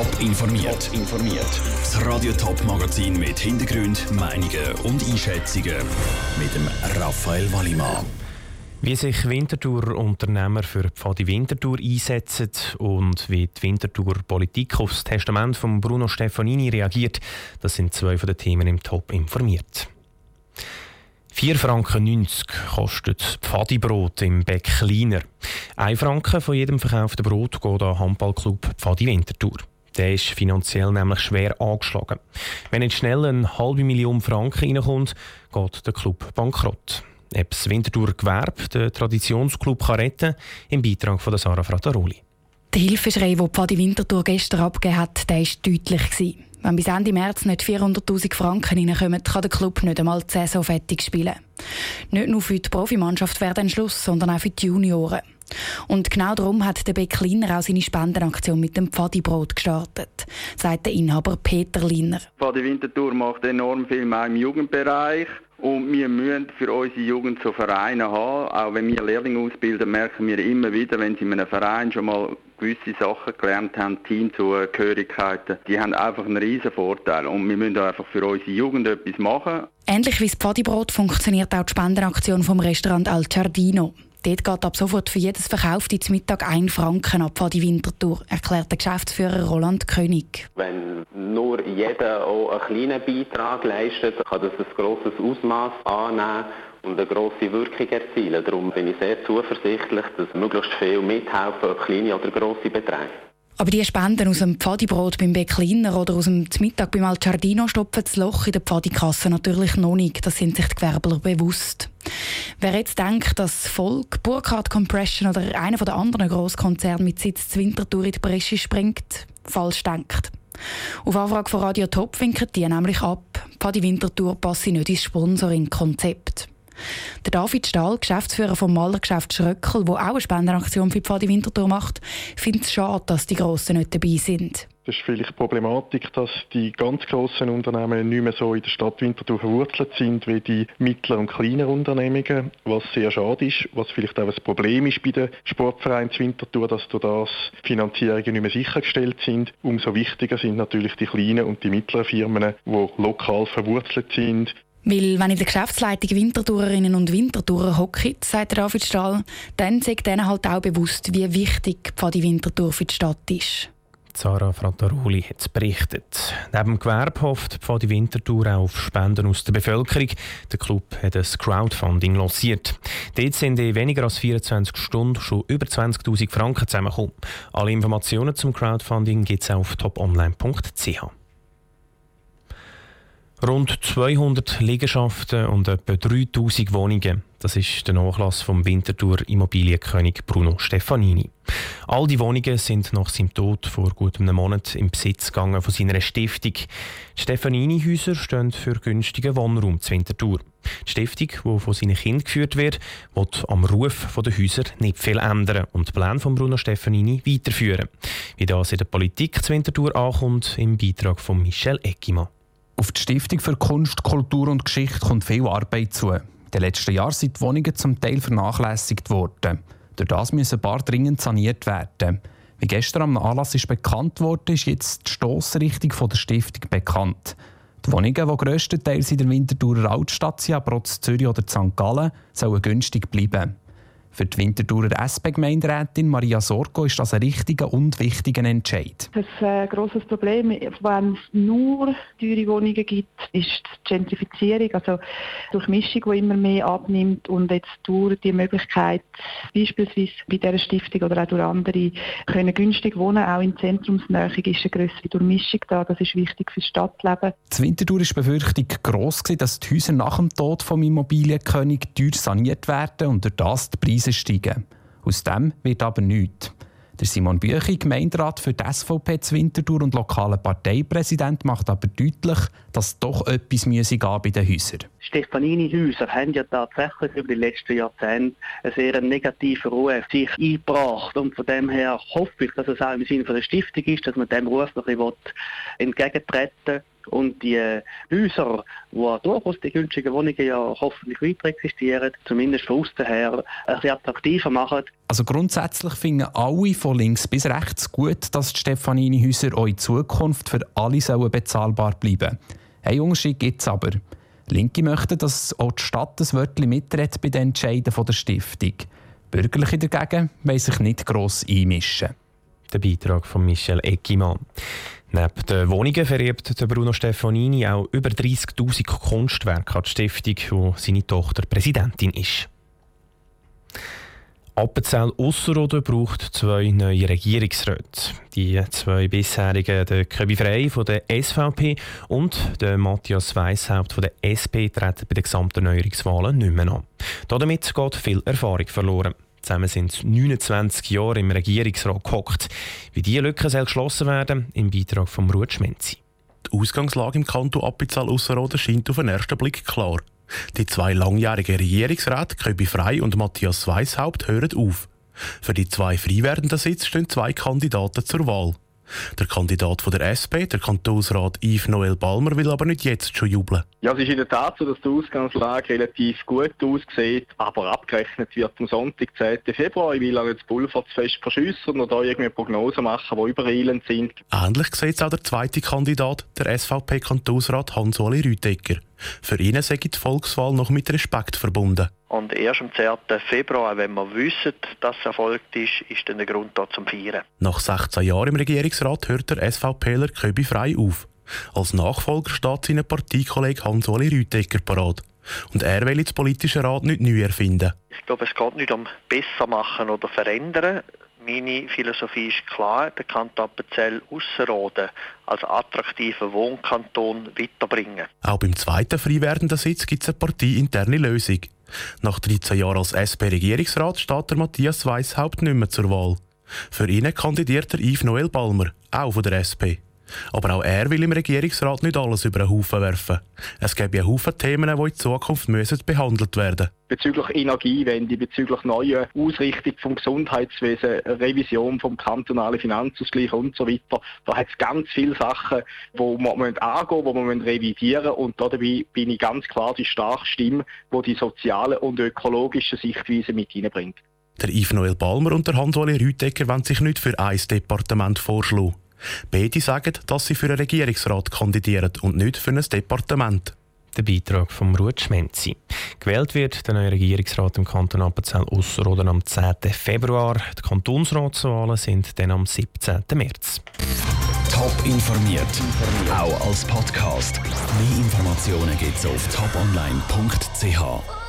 Top informiert. informiert. Das Radio Top Magazin mit Hintergrund, Meinungen und Einschätzungen mit dem Raphael Wallimann. Wie sich Winterthur-Unternehmer für Pfadi Winterthur einsetzen und wie die Winterthur-Politik auf das Testament von Bruno Stefanini reagiert, das sind zwei von den Themen im Top informiert. 4 Franken 90 kostet Pfadibrot im Bäck kleiner. 1 Franken von jedem verkauften Brot geht an Handballclub Pfadi Winterthur. Der ist finanziell nämlich schwer angeschlagen. Wenn nicht schnell eine halbe Million Franken reinkommt, geht der Club bankrott. Ob das Winterthur Gewerbe den Traditionsclub kann retten im Beitrag von Sarah Frattaroli. Der Hilfeschrei, den Pfadi Winterthur gestern abgegeben hat, war deutlich. Wenn bis Ende März nicht 400'000 Franken reinkommen, kann der Club nicht einmal die Saison fertig spielen. Nicht nur für die Profimannschaft wäre ein Schluss, sondern auch für die Junioren. Und genau darum hat der Beck Liner auch seine Spendenaktion mit dem Pfadibrot gestartet, sagt der Inhaber Peter Liner. Pfadi Winterthur macht enorm viel mehr im Jugendbereich. Und wir müssen für unsere Jugend so Vereine haben. Auch wenn wir Lehrlinge ausbilden, merken wir immer wieder, wenn sie in einem Verein schon mal gewisse Sachen gelernt haben, Teamzugehörigkeiten, die haben einfach einen riesen Vorteil. Und wir müssen einfach für unsere Jugend etwas machen. Ähnlich wie das Pfadibrot funktioniert auch die Spendenaktion vom Restaurant Al Giardino. Dort geht ab sofort für jedes verkaufte zum Mittag ein Franken ab die Wintertour, erklärt der Geschäftsführer Roland König. Wenn nur jeder auch einen kleinen Beitrag leistet, kann das ein grosses Ausmaß annehmen und eine grosse Wirkung erzielen. Darum bin ich sehr zuversichtlich, dass möglichst viel mithelfen, ob kleine oder grosse Beträge. Aber die Spenden aus dem Pfadibrot beim Beckliner oder aus dem Mittag beim Alciardino stopfen das Loch in der Pfadikasse natürlich noch nicht. Das sind sich die Gewerbler bewusst. Wer jetzt denkt, dass Volk, Burkhardt Compression oder einer der anderen Grosskonzerne mit Sitz zu Winterthur in die Bresche springt, falsch denkt. Auf Anfrage von Radio Top winken die nämlich ab. Pfadi Winterthur passe nicht ins Sponsoring-Konzept. Der David Stahl, Geschäftsführer vom Malergeschäft Schröckel, der auch eine Spendenaktion für Pfadi Winterthur macht, findet es schade, dass die Grossen nicht dabei sind. Das ist vielleicht die Problematik, dass die ganz grossen Unternehmen nicht mehr so in der Stadt Winterthur verwurzelt sind wie die mittleren und kleinen Unternehmungen, was sehr schade ist, was vielleicht auch ein Problem ist bei den Sportvereinen Winterthur, dass durch das Finanzierungen nicht mehr sichergestellt sind. Umso wichtiger sind natürlich die kleinen und die mittleren Firmen, die lokal verwurzelt sind, weil wenn in der Geschäftsleitung Wintertourerinnen und Wintertourer hocken, sagt David Stahl, dann sagt denen halt auch bewusst, wie wichtig die Wintertour für die Stadt ist. Sarah Frattaroli hat es berichtet. Neben dem Gewerbe hofft Pfadi Winterthur auch auf Spenden aus der Bevölkerung. Der Club hat ein Crowdfunding lanciert. Dort sind in weniger als 24 Stunden schon über 20.000 Franken zusammengekommen. Alle Informationen zum Crowdfunding gibt es auf toponline.ch. Rund 200 Liegenschaften und etwa 3000 Wohnungen. Das ist der Nachlass vom Winterthur Immobilienkönig Bruno Stefanini. All die Wohnungen sind nach seinem Tod vor gut einem Monat im Besitz gegangen von seiner Stiftung. Die Stefanini-Häuser stehen für günstigen Wohnraum zu Winterthur. Die Stiftung, die von seinen Kindern geführt wird, wird am Ruf der Häuser nicht viel ändern und die Pläne von Bruno Stefanini weiterführen. Wie das in der Politik zu Winterthur ankommt, im Beitrag von Michel Eckimann. Auf die Stiftung für Kunst, Kultur und Geschichte kommt viel Arbeit zu. In den letzten Jahren sind die Wohnungen zum Teil vernachlässigt worden. Durch das müssen ein paar dringend saniert werden. Wie gestern am Anlass ist bekannt wurde, ist jetzt die Stossrichtung der Stiftung bekannt. Die Wohnungen, die grösstenteils in der Winterthurer Altstadt sind, aber auch Zürich oder St. Gallen, sollen günstig bleiben. Für die Winterthurer SP-Gemeinderätin Maria Sorgo ist das ein richtiger und wichtiger Entscheid. Das äh, grosses Problem, wenn es nur teure Wohnungen gibt, ist die Gentrifizierung, also durch Mischung, die immer mehr abnimmt und jetzt durch die Möglichkeit, beispielsweise bei dieser Stiftung oder auch durch andere, können günstig wohnen, auch in Zentrumsnähe ist eine größere Durchmischung da. Das ist wichtig für das Stadtleben. Die Winterthur ist Befürchtung gross, dass die Häuser nach dem Tod vom Immobilienkönig teuer saniert werden und durch das die Preise Preise steigen. Aus dem wird aber nichts. Der Simon Büchi, Gemeinderat für die SVP zu Winterthur und lokaler Parteipräsident, macht aber deutlich, dass doch etwas müsse bei den Häusern. Stefanini-Häuser haben ja tatsächlich über die letzten Jahrzehnte einen sehr negativen Ruf sich eingebracht. Und von dem her hoffe ich, dass es auch im Sinne der Stiftung ist, dass man dem Ruf noch ein bisschen entgegentreten und die Häuser, wo durchaus die günstigen Wohnungen ja hoffentlich weiter existieren, zumindest von außen her, ein bisschen attraktiver machen. Also grundsätzlich finden alle von links bis rechts gut, dass die Stefanini-Häuser auch in Zukunft für alle sollen bezahlbar bleiben Ein Unterschied gibt es aber. Linke möchten, dass auch die Stadt ein Wörtchen mitredet bei den Entscheiden der Stiftung. Bürgerliche dagegen wollen sich nicht gross einmischen. Der Beitrag von Michel Eckimann. Neben den Wohnungen vererbt Bruno Stefanini auch über 30.000 Kunstwerke an die Stiftung, wo seine Tochter Präsidentin ist. Appenzell Ausserrhoden braucht zwei neue Regierungsräte. Die zwei bisherigen, der Köbi Frey von der SVP und der Matthias Weishaupt von der SP, treten bei den gesamten Neuerungswahlen nicht mehr an. Damit geht viel Erfahrung verloren. Zusammen sind sie 29 Jahre im Regierungsrat gehockt. Wie diese Lücke soll geschlossen werden, im Beitrag von Ruth Schmenzi. Die Ausgangslage im Kanton Appenzell Ausserrhoden scheint auf den ersten Blick klar. Die zwei langjährigen Regierungsräte, Köbi Frei und Matthias Weishaupt, hören auf. Für die zwei frei werdenden Sitze stehen zwei Kandidaten zur Wahl. Der Kandidat von der SP, der Kantonsrat Yves Noel Balmer, will aber nicht jetzt schon jubeln. Ja, es ist in der Tat so, dass die Ausgangslage relativ gut aussieht, aber abgerechnet wird am Sonntag, 10. Februar. Ich will auch jetzt Pulver zu fest verschiessen oder da irgendwie Prognosen machen, die übereilend sind. Ähnlich sieht es auch der zweite Kandidat, der SVP-Kantonsrat Hans-Oli Rütecker. Für ihn sei die Volkswahl noch mit Respekt verbunden. Und erst am 10. Februar, wenn wir wissen, dass es erfolgt ist, ist dann der Grund da zum Feiern. Nach 16 Jahren im Regierungsrat hört der SVPler Köbi Frei auf. Als Nachfolger steht sein Parteikollege Hans-Oli Rütecker parat. Und er will das politische Rat nicht neu erfinden. Ich glaube, es geht nicht um besser machen oder verändern, meine Philosophie ist klar, der Kanton Appenzell Ausserrhoden als attraktiver Wohnkanton weiterbringen. Auch beim zweiten frei werdenden Sitz gibt es eine parteiinterne Lösung. Nach 13 Jahren als SP-Regierungsrat steht der Matthias Weishaupt nicht mehr zur Wahl. Für ihn kandidiert der Yves Noel Balmer, auch von der SP. Aber auch er will im Regierungsrat nicht alles über den Haufen werfen. Es gibt ja Haufen Themen, die in Zukunft müssen behandelt werden Bezüglich Energiewende, bezüglich neuer Ausrichtung vom Gesundheitswesen, Revision vom kantonalen Finanzausgleich und so weiter. Da hat es ganz viele Sachen, die man angehen die man revidieren und dabei bin ich ganz klar die starke Stimme, die die sozialen und ökologischen Sichtweisen mit hineinbringt. Der Yves Noel Balmer und der Hans-Oli Rütecker wollen sich nicht für ein Departement vorschlagen. Beide sagen, dass sie für einen Regierungsrat kandidieren und nicht für ein Departement. Der Beitrag von Ruth Schmenzi. Gewählt wird der neue Regierungsrat im Kanton Appenzell Ausserrhoden am 10. Februar. Die Kantonsratswahlen sind dann am 17. März. Top informiert, auch als Podcast. Mehr Informationen gibt es auf toponline.ch.